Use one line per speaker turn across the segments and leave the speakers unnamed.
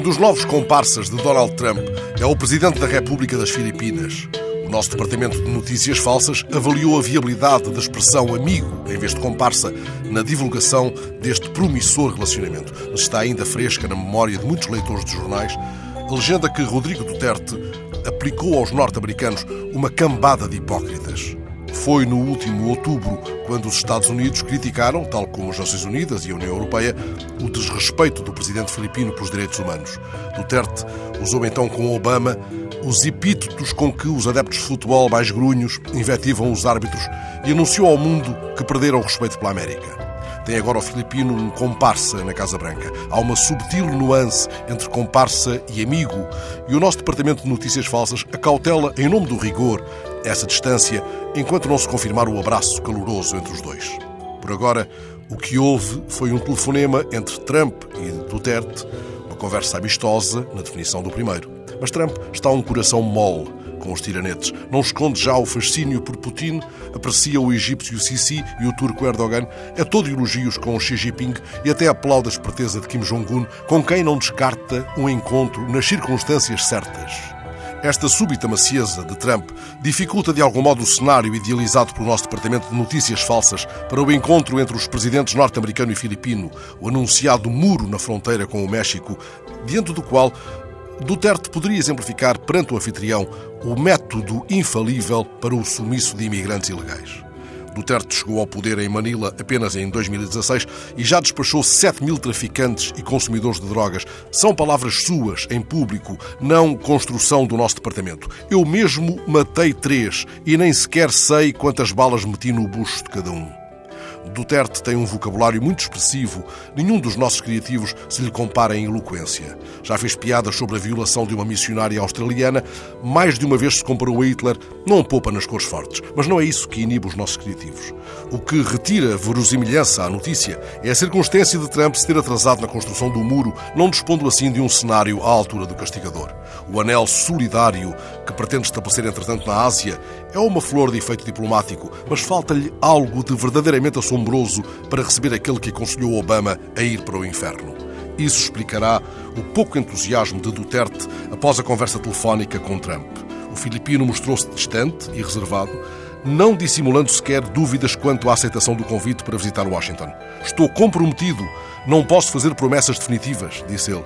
dos novos comparsas de Donald Trump é o Presidente da República das Filipinas. O nosso Departamento de Notícias Falsas avaliou a viabilidade da expressão amigo em vez de comparsa na divulgação deste promissor relacionamento. Mas está ainda fresca na memória de muitos leitores de jornais legenda que Rodrigo Duterte aplicou aos norte-americanos uma cambada de hipócritas. Foi no último outubro quando os Estados Unidos criticaram, tal como as Nações Unidas e a União Europeia, o desrespeito do presidente filipino pelos direitos humanos. Duterte usou então com Obama os epítetos com que os adeptos de futebol mais grunhos invectivam os árbitros e anunciou ao mundo que perderam o respeito pela América. Tem agora o filipino um comparsa na Casa Branca. Há uma subtil nuance entre comparsa e amigo. E o nosso Departamento de Notícias Falsas acautela, em nome do rigor, essa distância, enquanto não se confirmar o abraço caloroso entre os dois. Por agora, o que houve foi um telefonema entre Trump e Duterte, uma conversa amistosa, na definição do primeiro. Mas Trump está um coração mole com os tiranetes. Não esconde já o fascínio por Putin, aprecia o egípcio Sisi e o turco Erdogan, é todo elogios com Xi Jinping e até aplaude a esperteza de Kim Jong-un, com quem não descarta um encontro nas circunstâncias certas. Esta súbita macieza de Trump dificulta de algum modo o cenário idealizado pelo nosso Departamento de Notícias Falsas para o encontro entre os presidentes norte-americano e filipino, o anunciado muro na fronteira com o México, diante do qual Duterte poderia exemplificar perante o anfitrião o método infalível para o sumiço de imigrantes ilegais. Duterte chegou ao poder em Manila apenas em 2016 e já despachou 7 mil traficantes e consumidores de drogas. São palavras suas, em público, não construção do nosso departamento. Eu mesmo matei três e nem sequer sei quantas balas meti no bucho de cada um. Duterte tem um vocabulário muito expressivo. Nenhum dos nossos criativos se lhe compara em eloquência. Já fez piadas sobre a violação de uma missionária australiana. Mais de uma vez se comparou a Hitler. Não poupa nas cores fortes. Mas não é isso que inibe os nossos criativos. O que retira verosimilhança à notícia é a circunstância de Trump se ter atrasado na construção do muro, não dispondo assim de um cenário à altura do castigador. O anel solidário que pretende estabelecer, entretanto, na Ásia é uma flor de efeito diplomático, mas falta-lhe algo de verdadeiramente assombroso para receber aquele que aconselhou Obama a ir para o inferno. Isso explicará o pouco entusiasmo de Duterte após a conversa telefónica com Trump. O filipino mostrou-se distante e reservado, não dissimulando sequer dúvidas quanto à aceitação do convite para visitar Washington. Estou comprometido, não posso fazer promessas definitivas, disse ele.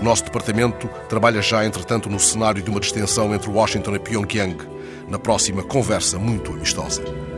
O nosso departamento trabalha já, entretanto, no cenário de uma distensão entre Washington e Pyongyang, na próxima conversa muito amistosa.